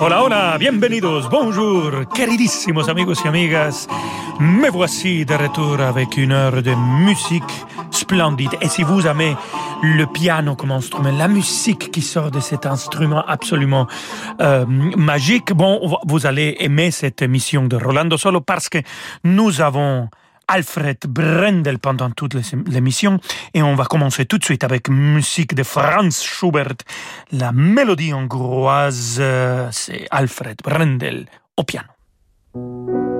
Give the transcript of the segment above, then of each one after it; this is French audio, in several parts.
Hola, hola, bienvenidos, bonjour, queridísimos amigos y amigas. Me voici de retour avec une heure de musique splendide. Et si vous aimez le piano comme instrument, la musique qui sort de cet instrument absolument euh, magique, bon, vous allez aimer cette émission de Rolando Solo parce que nous avons Alfred Brendel pendant toute l'émission et on va commencer tout de suite avec musique de Franz Schubert, la mélodie hongroise, c'est Alfred Brendel au piano.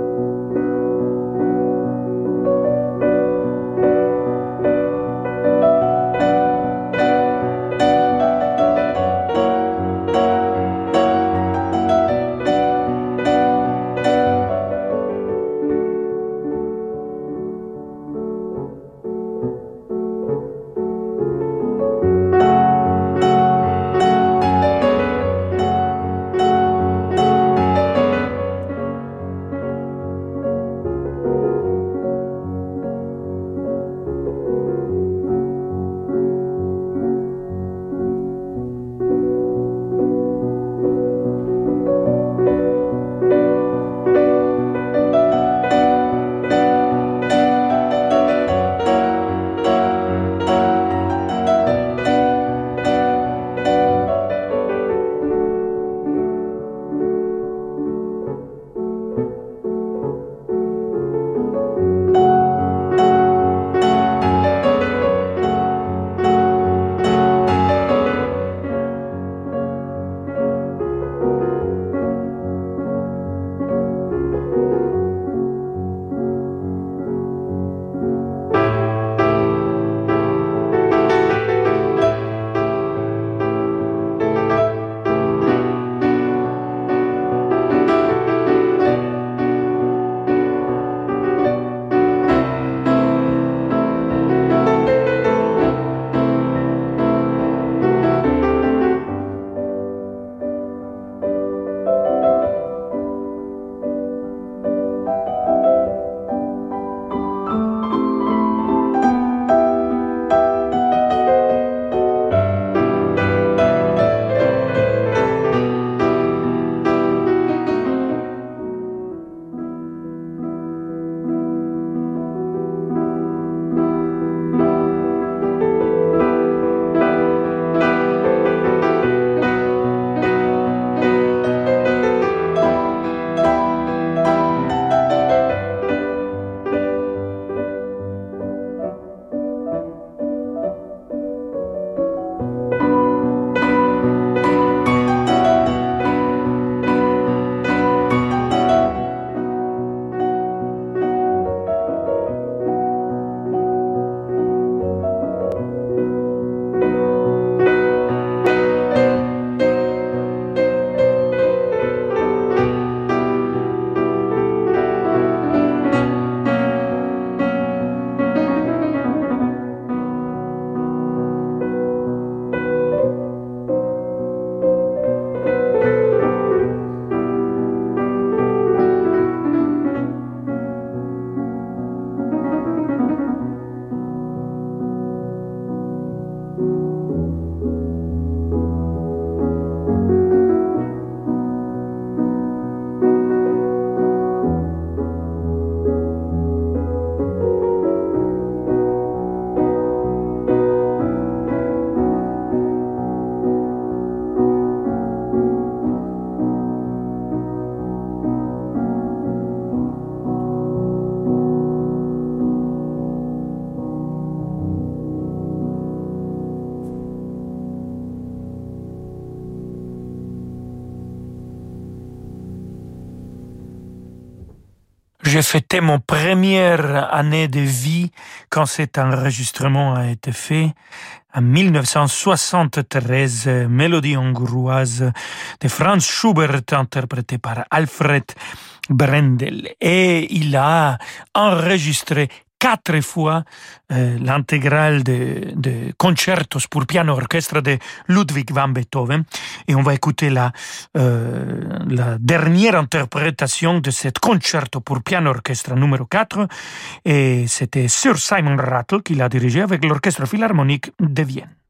Fêté mon première année de vie quand cet enregistrement a été fait. En 1973, mélodie hongroise de Franz Schubert interprétée par Alfred Brendel. Et il a enregistré quatre fois euh, l'intégrale de, de concertos pour piano orchestre de Ludwig van Beethoven. Et on va écouter la, euh, la dernière interprétation de cet concerto pour piano orchestre numéro 4. Et c'était Sir Simon Rattle qui l'a dirigé avec l'orchestre philharmonique de Vienne.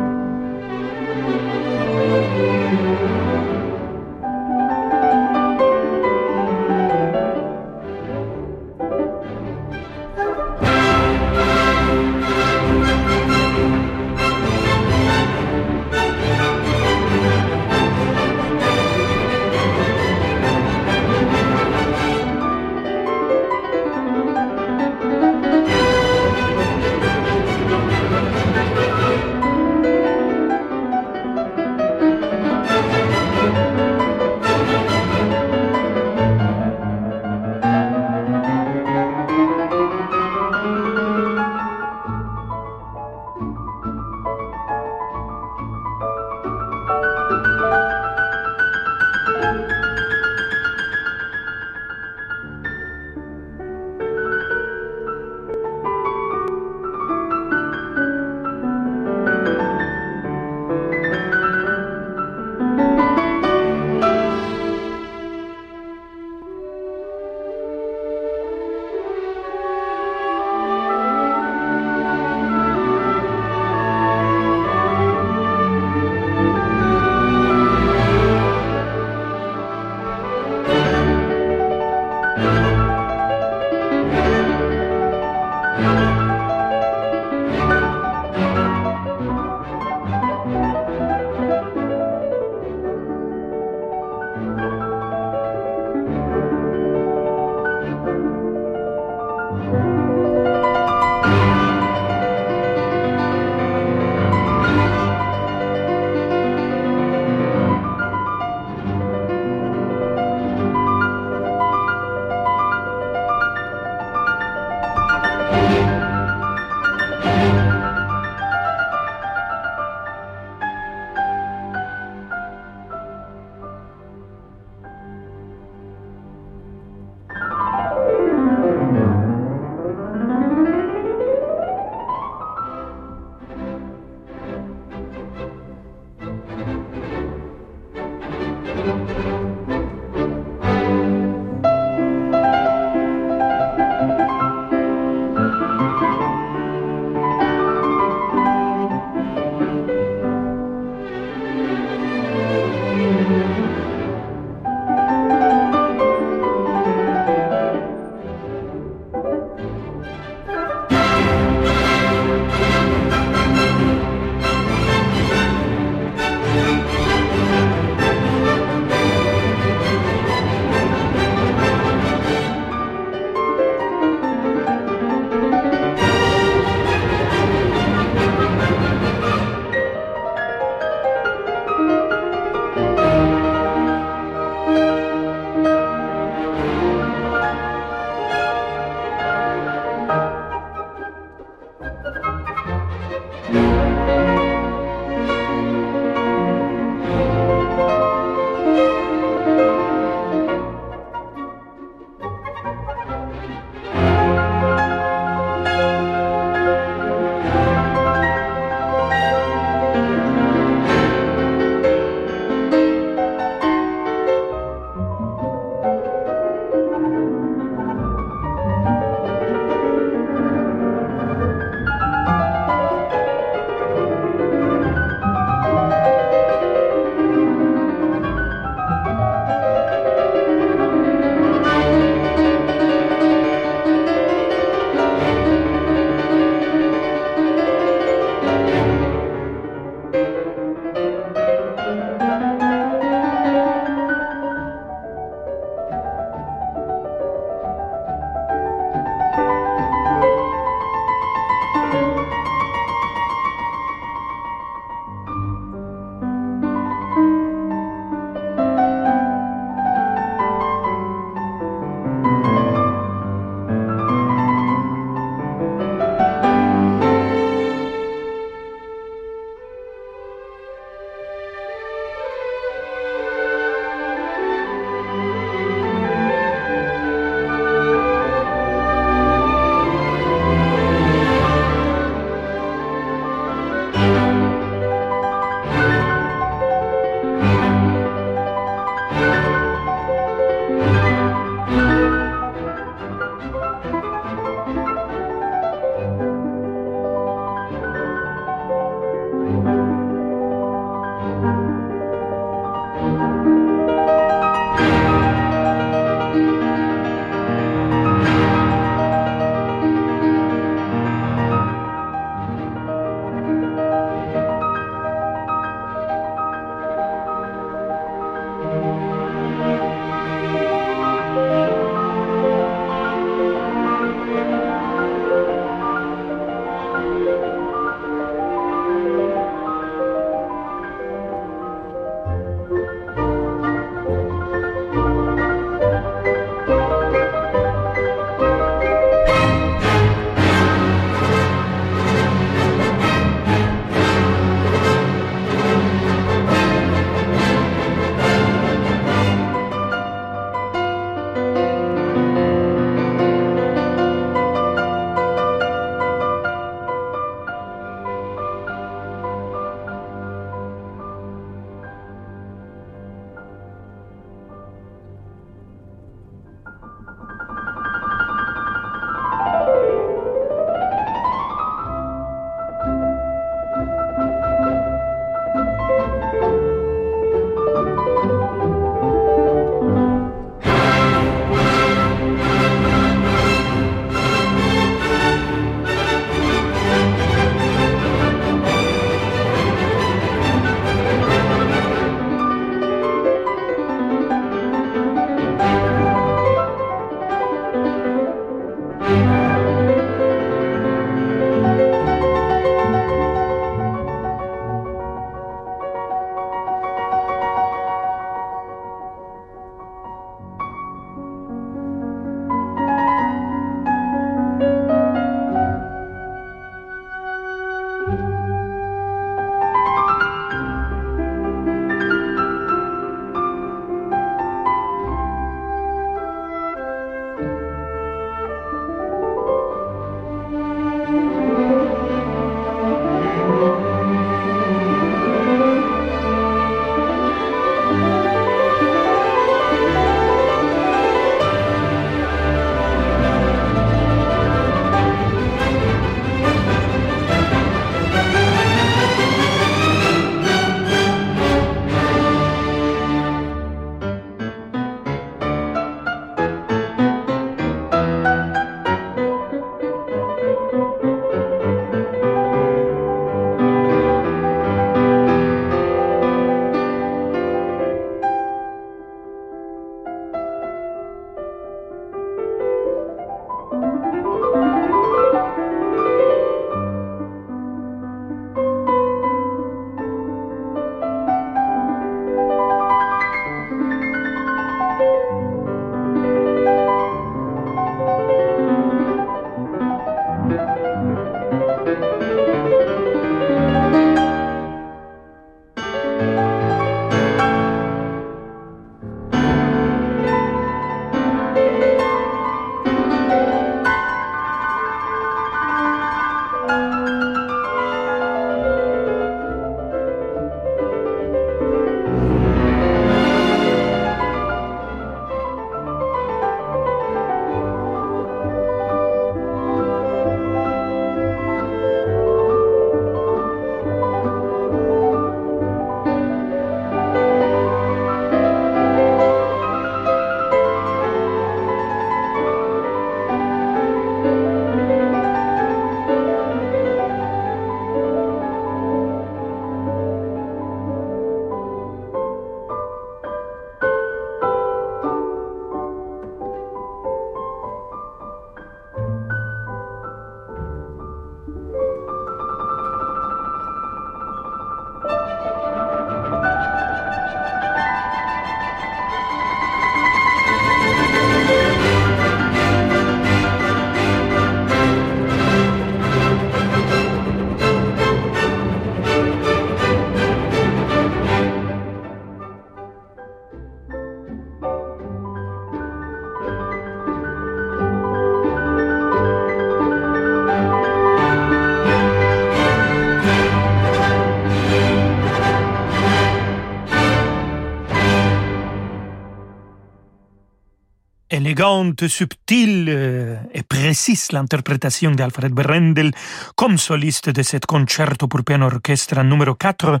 Élégante, subtile et précise l'interprétation d'Alfred Brendel comme soliste de cet concerto pour piano orchestre numéro 4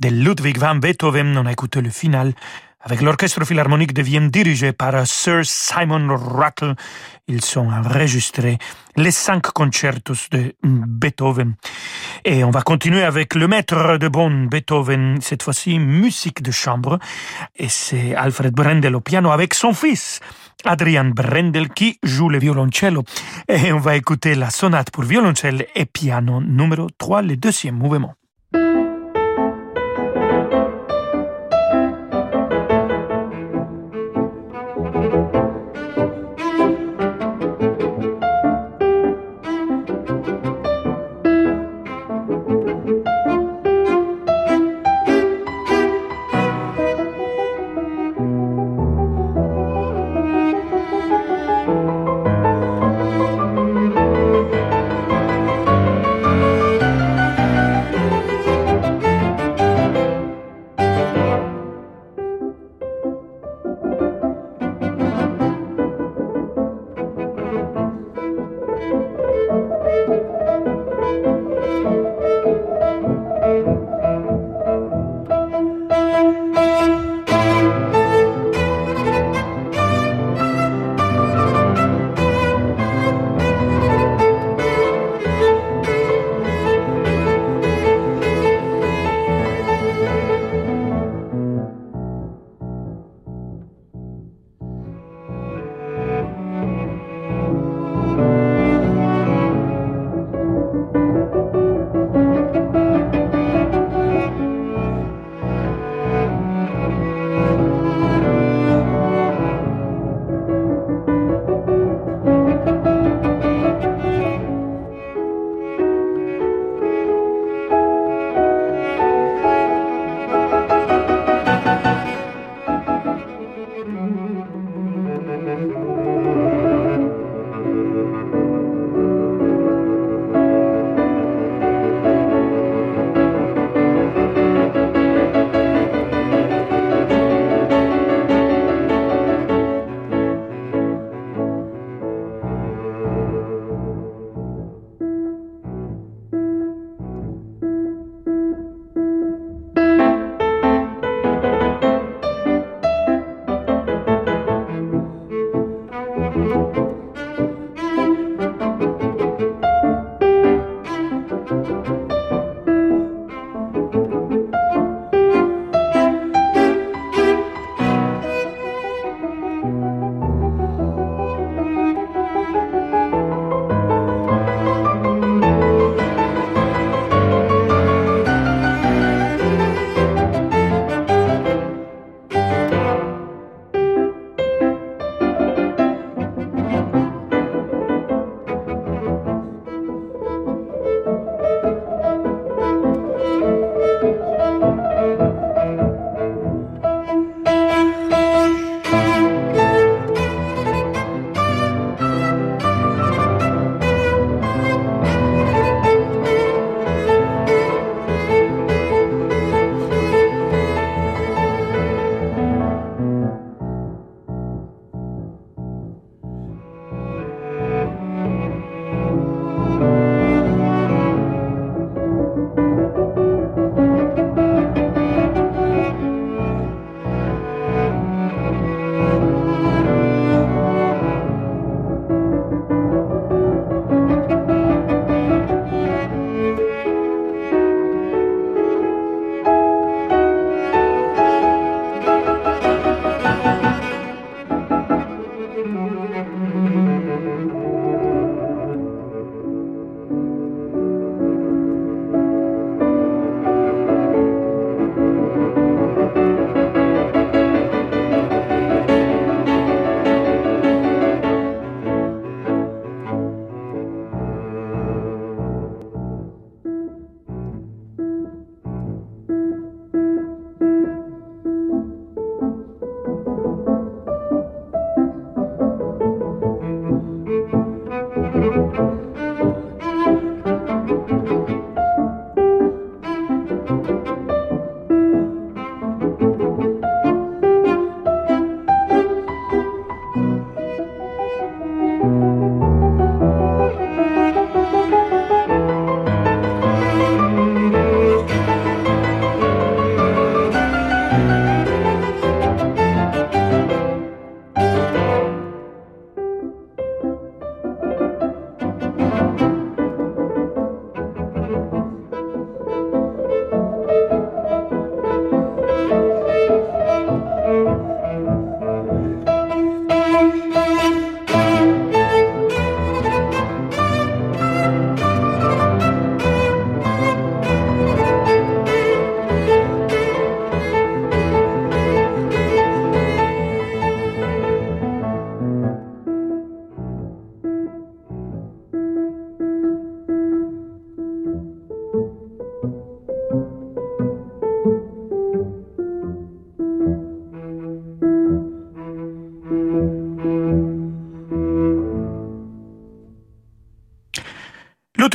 de Ludwig van Beethoven. On a écouté le final avec l'orchestre philharmonique de Vienne dirigé par Sir Simon Rattle. Ils sont enregistrés les cinq concertos de Beethoven. Et on va continuer avec le maître de Bonn, Beethoven, cette fois-ci musique de chambre. Et c'est Alfred Brendel au piano avec son fils. Adrian Brendel qui joue le violoncello. Et on va écouter la sonate pour violoncelle et piano numéro 3, le deuxième mouvement.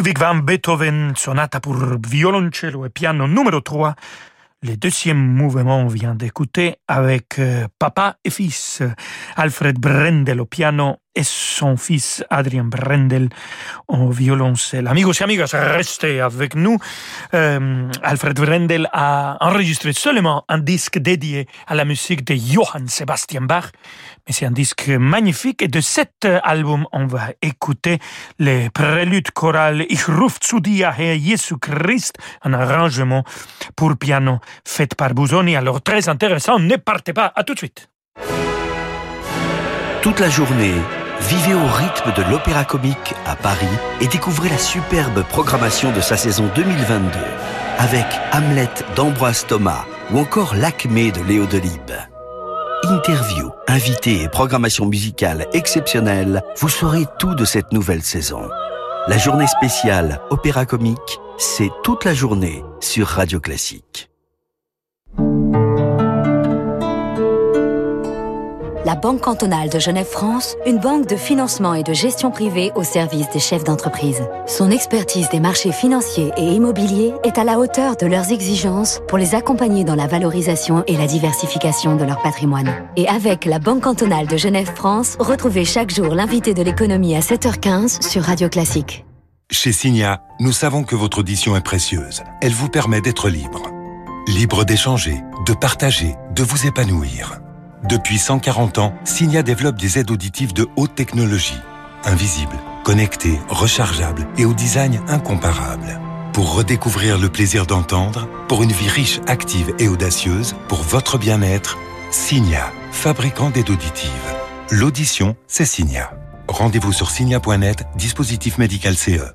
Ludwig van Beethoven, sonata pour violoncello et piano numéro 3. Le deuxième mouvement vient d'écouter avec euh, papa et fils, Alfred Brendel au piano et son fils Adrien Brendel au violoncelle. Amigos et amigas, restez avec nous. Euh, Alfred Brendel a enregistré seulement un disque dédié à la musique de Johann Sebastian Bach, mais c'est un disque magnifique et de cet album, on va écouter les préludes chorales Ich ruf zu dir, Herr Jesu Christ, un arrangement pour piano fait par Busoni. Alors très intéressant, ne partez pas, à tout de suite. Toute la journée, Vivez au rythme de l'Opéra Comique à Paris et découvrez la superbe programmation de sa saison 2022 avec Hamlet d'Ambroise Thomas ou encore L'Acmé de Léo Delibes. Interview, invités et programmation musicale exceptionnelle, vous saurez tout de cette nouvelle saison. La journée spéciale Opéra Comique, c'est toute la journée sur Radio Classique. La Banque cantonale de Genève-France, une banque de financement et de gestion privée au service des chefs d'entreprise. Son expertise des marchés financiers et immobiliers est à la hauteur de leurs exigences pour les accompagner dans la valorisation et la diversification de leur patrimoine. Et avec la Banque cantonale de Genève-France, retrouvez chaque jour l'invité de l'économie à 7h15 sur Radio Classique. Chez Signa, nous savons que votre audition est précieuse. Elle vous permet d'être libre. Libre d'échanger, de partager, de vous épanouir. Depuis 140 ans, Signia développe des aides auditives de haute technologie, invisibles, connectées, rechargeables et au design incomparable. Pour redécouvrir le plaisir d'entendre, pour une vie riche, active et audacieuse, pour votre bien-être, Signia, fabricant d'aides auditives. L'audition, c'est Signia. Rendez-vous sur signia.net, dispositif médical CE.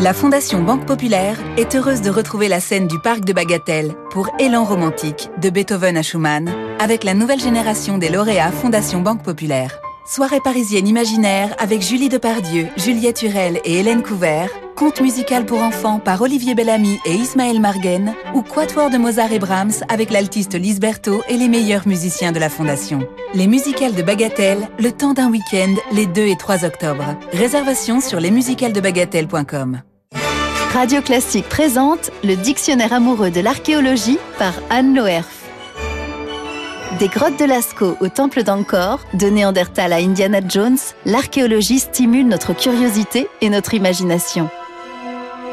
La Fondation Banque Populaire est heureuse de retrouver la scène du Parc de Bagatelle pour Élan romantique de Beethoven à Schumann avec la nouvelle génération des lauréats Fondation Banque Populaire. Soirée parisienne imaginaire avec Julie Depardieu, Juliette Hurel et Hélène Couvert, conte musical pour enfants par Olivier Bellamy et Ismaël Marguen, ou quatuor de Mozart et Brahms avec l'altiste Lise Berthaud et les meilleurs musiciens de la Fondation. Les musicales de Bagatelle, le temps d'un week-end, les 2 et 3 octobre. Réservation sur lesmusicalesdebagatelle.com. Radio Classique présente le Dictionnaire amoureux de l'archéologie par Anne Loerf. Des grottes de Lascaux au temple d'Angkor, de Néandertal à Indiana Jones, l'archéologie stimule notre curiosité et notre imagination.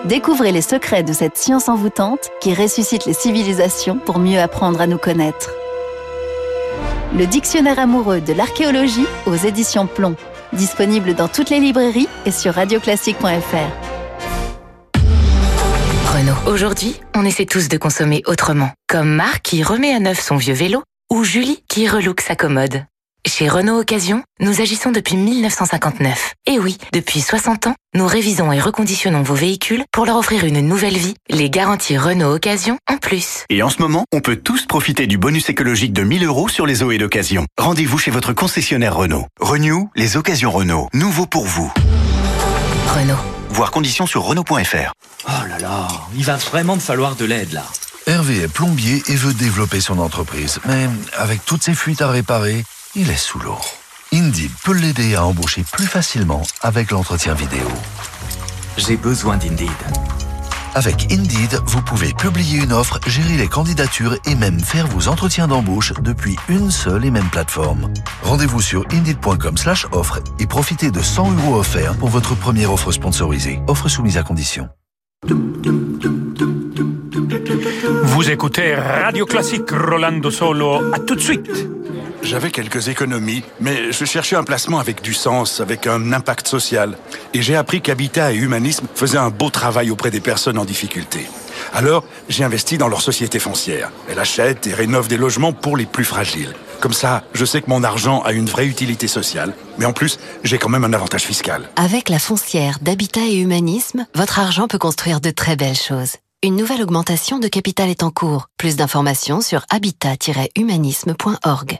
Découvrez les secrets de cette science envoûtante qui ressuscite les civilisations pour mieux apprendre à nous connaître. Le Dictionnaire amoureux de l'archéologie aux éditions Plomb, disponible dans toutes les librairies et sur radioclassique.fr. Aujourd'hui, on essaie tous de consommer autrement. Comme Marc qui remet à neuf son vieux vélo ou Julie qui relook sa commode. Chez Renault Occasion, nous agissons depuis 1959. Et oui, depuis 60 ans, nous révisons et reconditionnons vos véhicules pour leur offrir une nouvelle vie, les garanties Renault Occasion en plus. Et en ce moment, on peut tous profiter du bonus écologique de 1000 euros sur les OE d'occasion. Rendez-vous chez votre concessionnaire Renault. Renew, les occasions Renault. Nouveau pour vous. Renault. Voir conditions sur Renault.fr. Oh là là, il va vraiment me falloir de l'aide là. Hervé est plombier et veut développer son entreprise. Mais avec toutes ces fuites à réparer, il est sous l'eau. Indeed peut l'aider à embaucher plus facilement avec l'entretien vidéo. J'ai besoin d'Indeed. Avec Indeed, vous pouvez publier une offre, gérer les candidatures et même faire vos entretiens d'embauche depuis une seule et même plateforme. Rendez-vous sur indeed.com/offre et profitez de 100 euros offerts pour votre première offre sponsorisée. Offre soumise à condition. Vous écoutez Radio Classique Rolando Solo. À tout de suite. J'avais quelques économies, mais je cherchais un placement avec du sens, avec un impact social. Et j'ai appris qu'Habitat et Humanisme faisaient un beau travail auprès des personnes en difficulté. Alors, j'ai investi dans leur société foncière. Elle achète et rénove des logements pour les plus fragiles. Comme ça, je sais que mon argent a une vraie utilité sociale, mais en plus, j'ai quand même un avantage fiscal. Avec la foncière d'Habitat et Humanisme, votre argent peut construire de très belles choses. Une nouvelle augmentation de capital est en cours. Plus d'informations sur habitat-humanisme.org.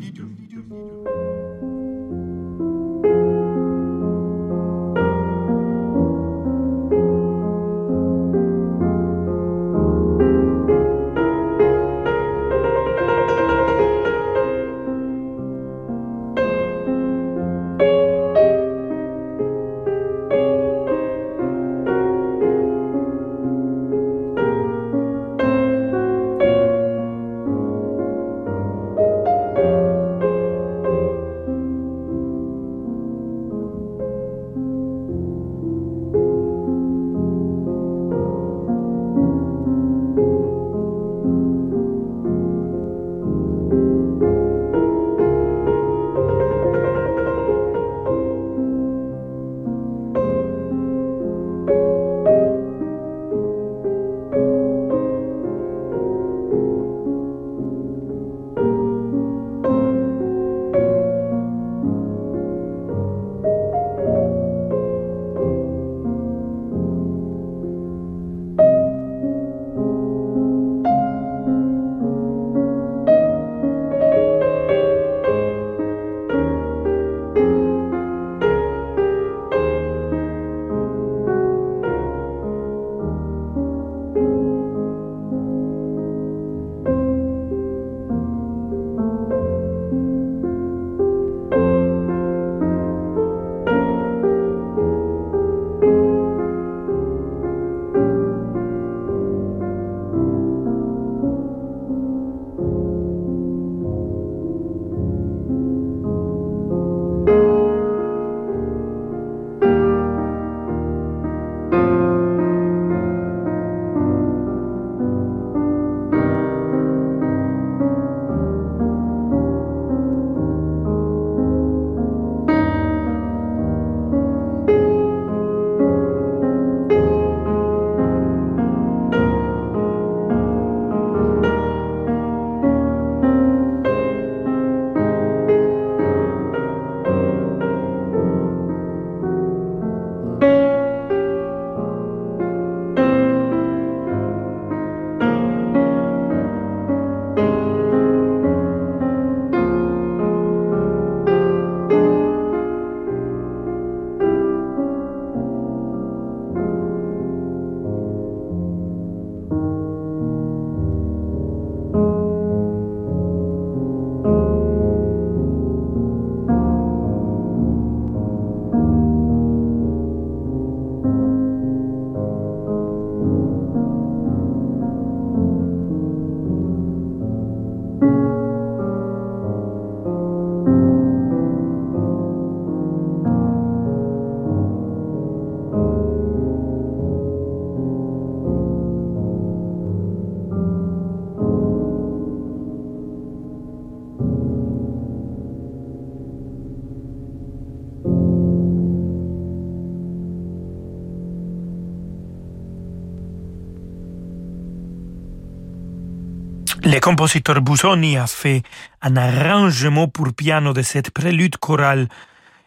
Le compositeur Busoni a fait un arrangement pour piano de cette prélude chorale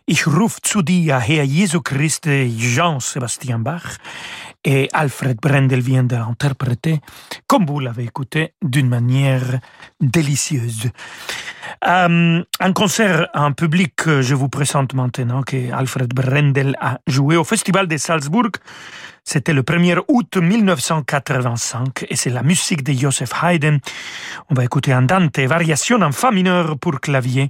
Ich ruf zu dir, Herr Jesu Christ, Jean-Sébastien Bach, et Alfred Brendel vient de l'interpréter, comme vous l'avez écouté, d'une manière délicieuse. Euh, un concert en public que je vous présente maintenant, que Alfred Brendel a joué au Festival de Salzbourg. C'était le 1er août 1985 et c'est la musique de Joseph Haydn. On va écouter Andante, variation en fa mineur pour clavier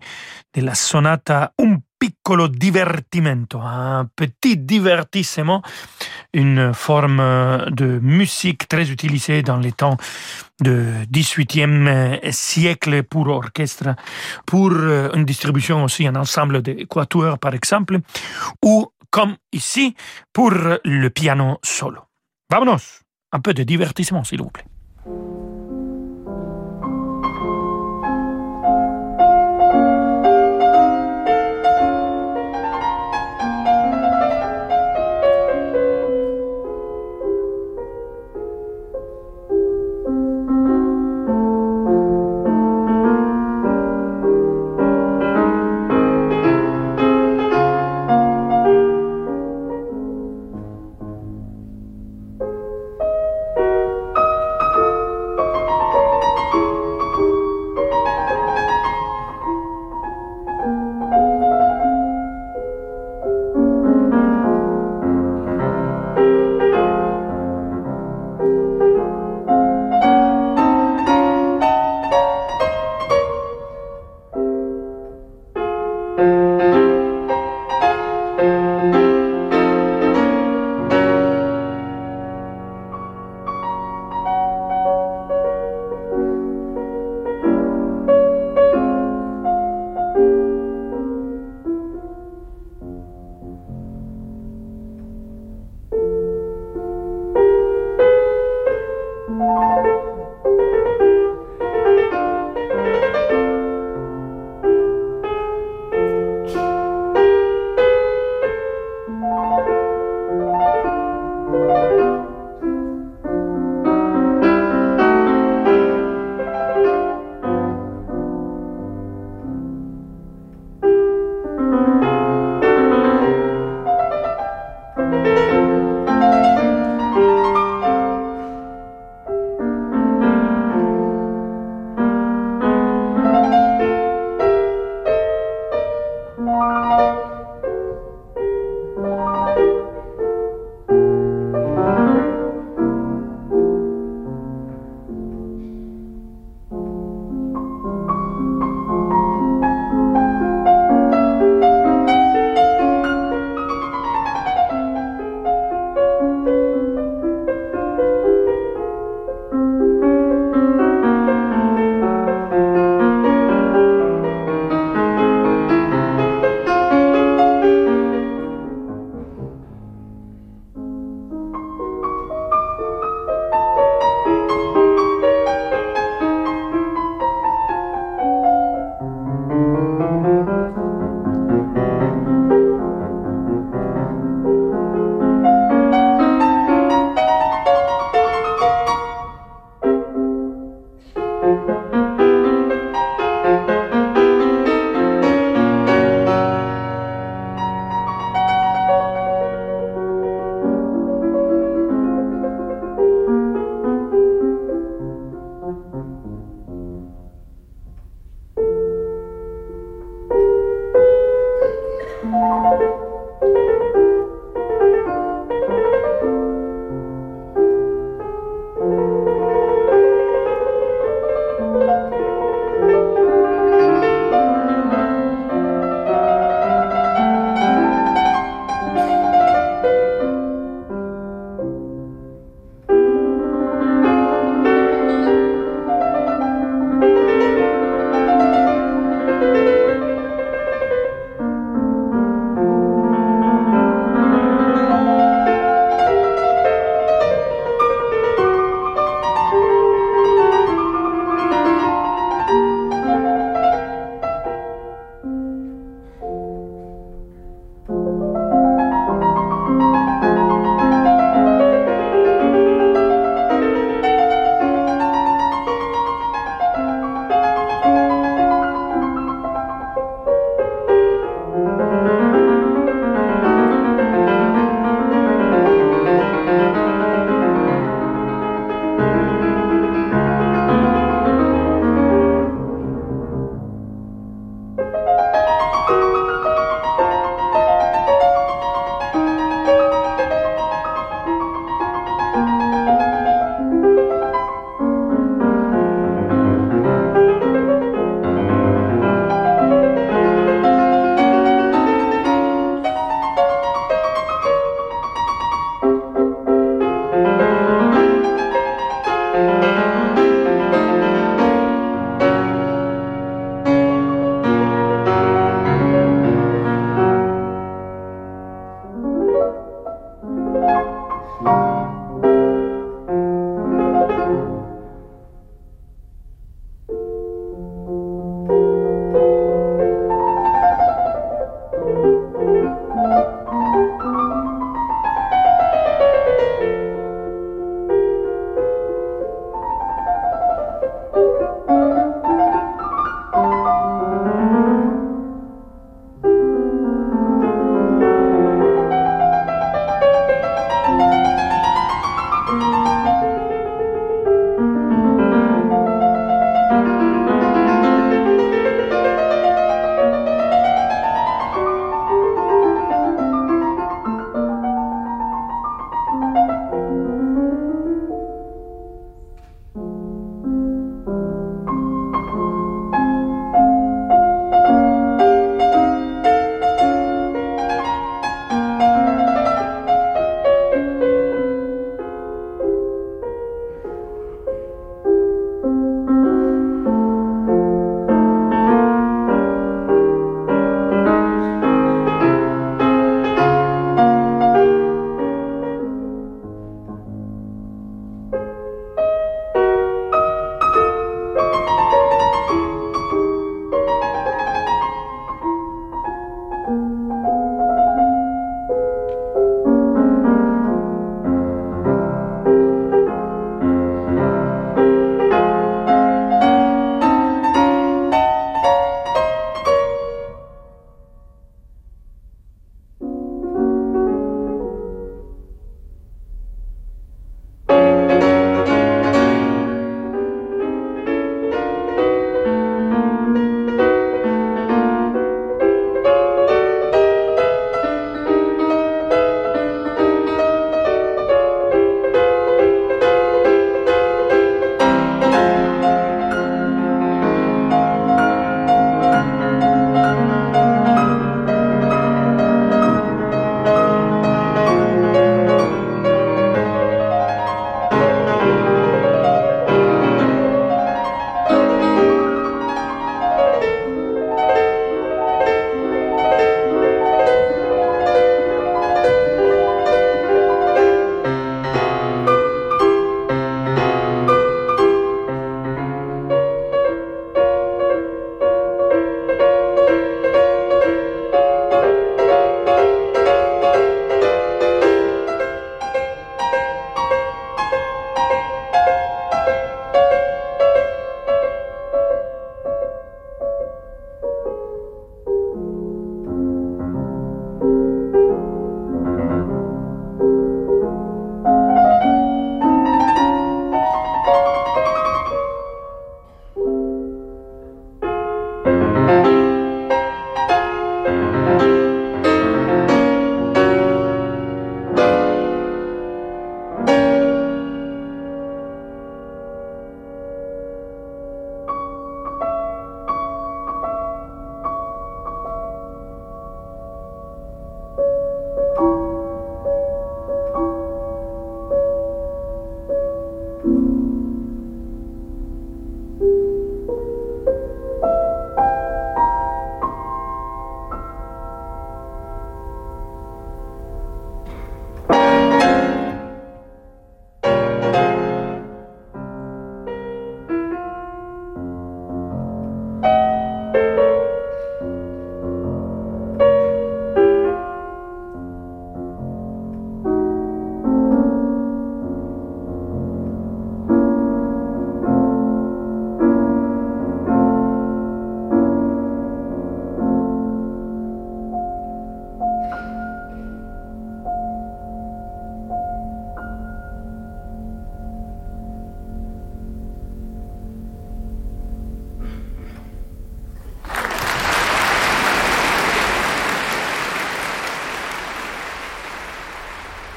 de la sonata Un piccolo divertimento, un petit divertissement, une forme de musique très utilisée dans les temps du XVIIIe siècle pour orchestre, pour une distribution aussi un ensemble de quatuors par exemple, ou comme ici pour le piano solo. Vamonos, un peu de divertissement s'il vous plaît.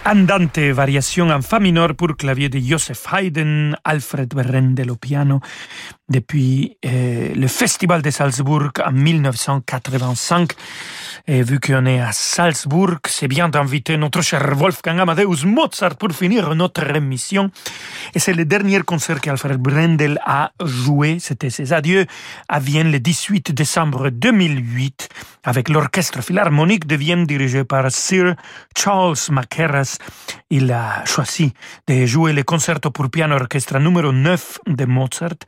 Andante, variation en fa mineur pour clavier de Joseph Haydn, Alfred Berendel au piano, depuis euh, le Festival de Salzbourg en 1985. Et vu qu'on est à Salzbourg, c'est bien d'inviter notre cher Wolfgang Amadeus Mozart pour finir notre émission. Et c'est le dernier concert qu'Alfred Brendel a joué. C'était ses adieux à Vienne le 18 décembre 2008 avec l'orchestre philharmonique de Vienne dirigé par Sir Charles Mackerras. Il a choisi de jouer le concerto pour piano orchestre numéro 9 de Mozart,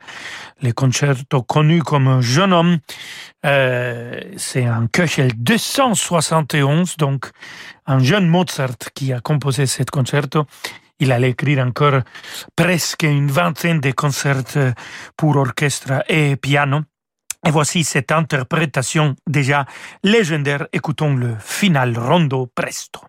le concerto connu comme Jeune homme. Euh, c'est un Köchel 271, donc un jeune Mozart qui a composé ce concerto. Il allait écrire encore presque une vingtaine de concerts pour orchestre et piano. Et voici cette interprétation déjà légendaire. Écoutons le final rondo presto.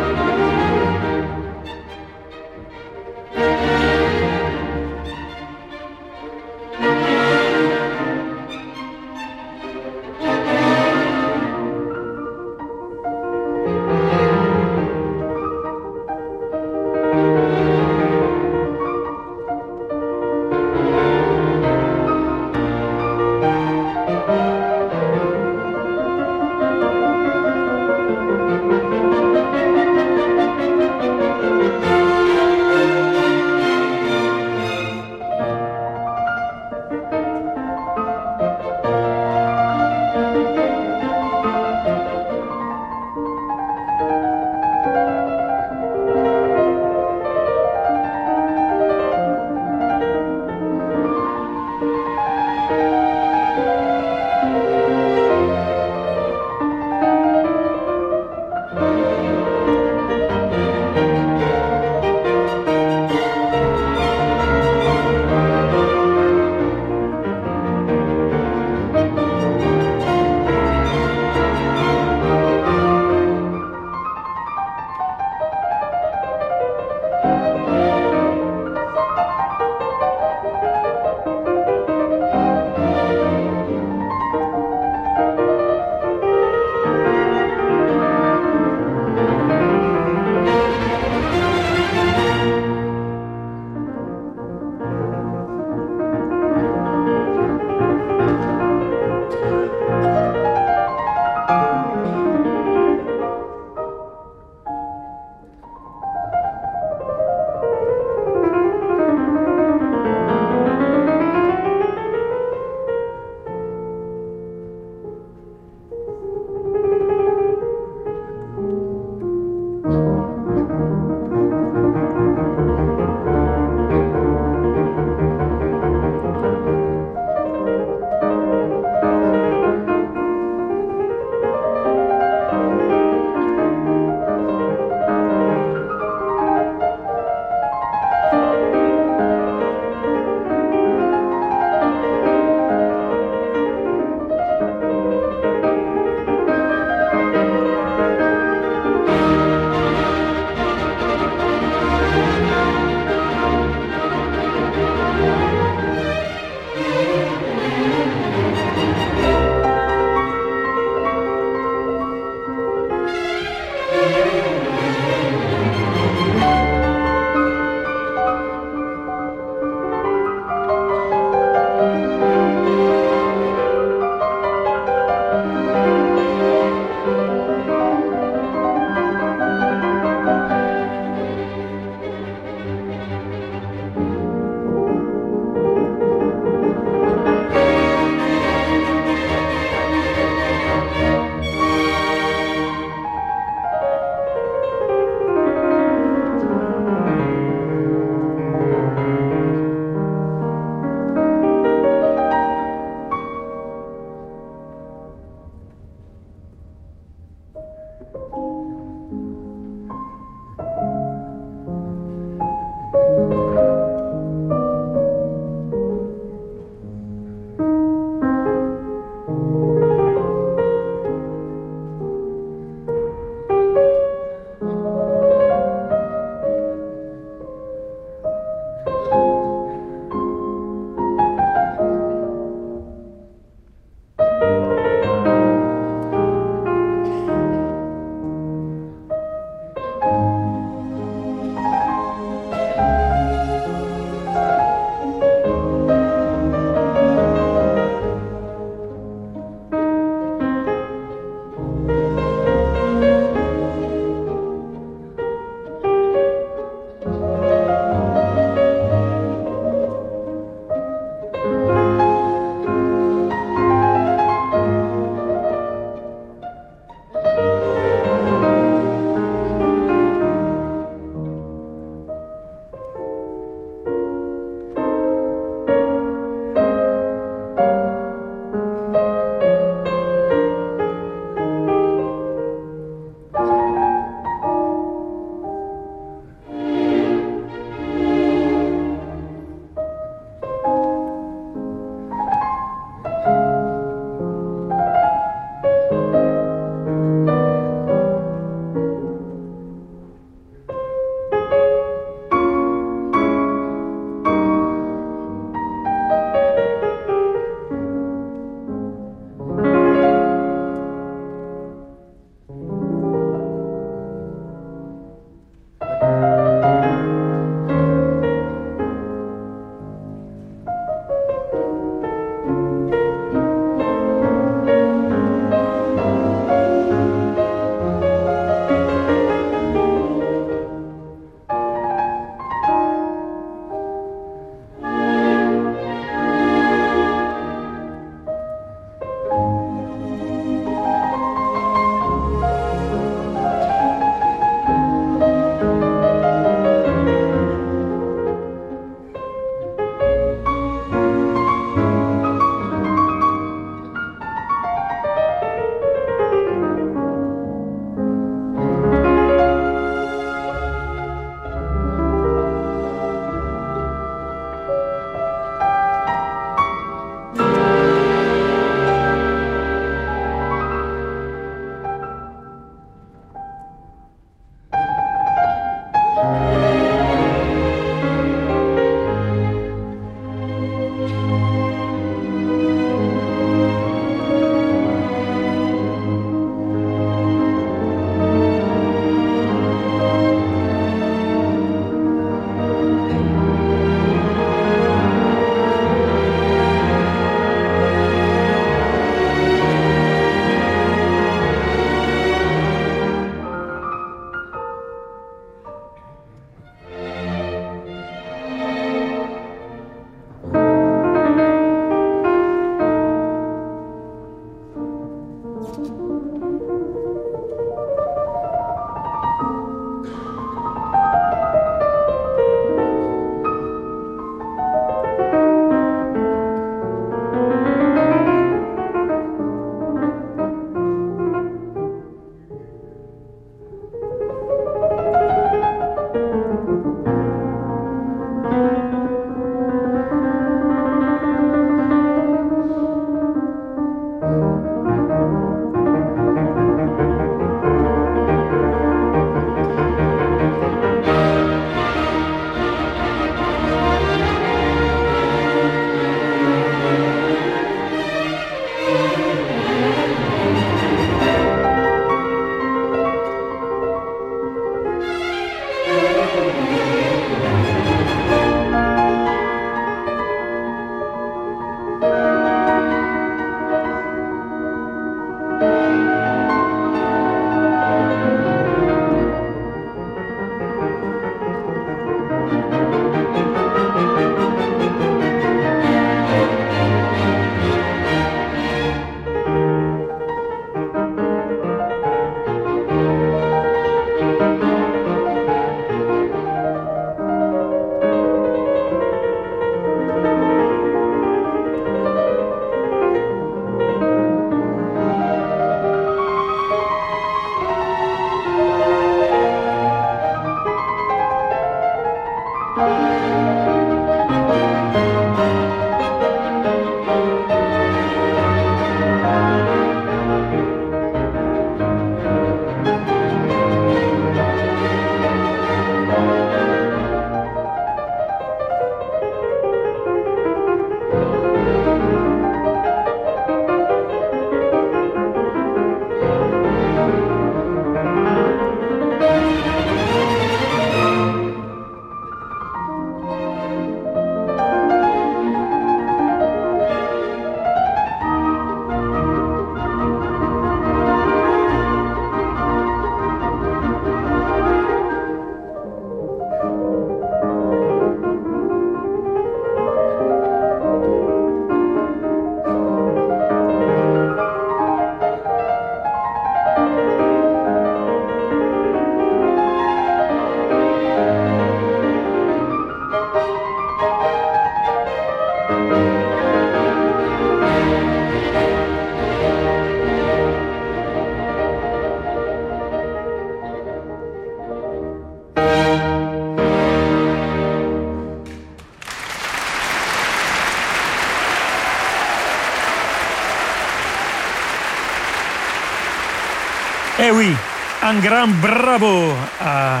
Un grand bravo à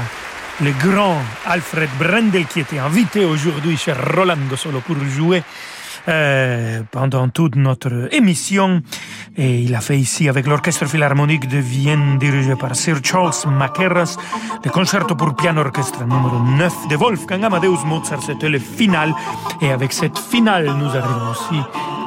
le grand Alfred Brendel qui était invité aujourd'hui chez Rolando Solo pour jouer euh, pendant toute notre émission. Et il a fait ici avec l'Orchestre Philharmonique de Vienne dirigé par Sir Charles Mackerras le concerto pour piano orchestre numéro 9 de Wolfgang Amadeus Mozart. C'était le final. Et avec cette finale, nous arrivons aussi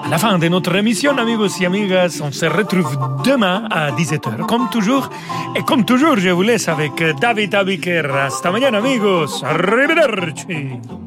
la fin de notre émission, amigos et amigas. On se retrouve demain à 17h, comme toujours. Et comme toujours, je vous laisse avec David Abiker. Hasta mañana, amigos. Arrivederci.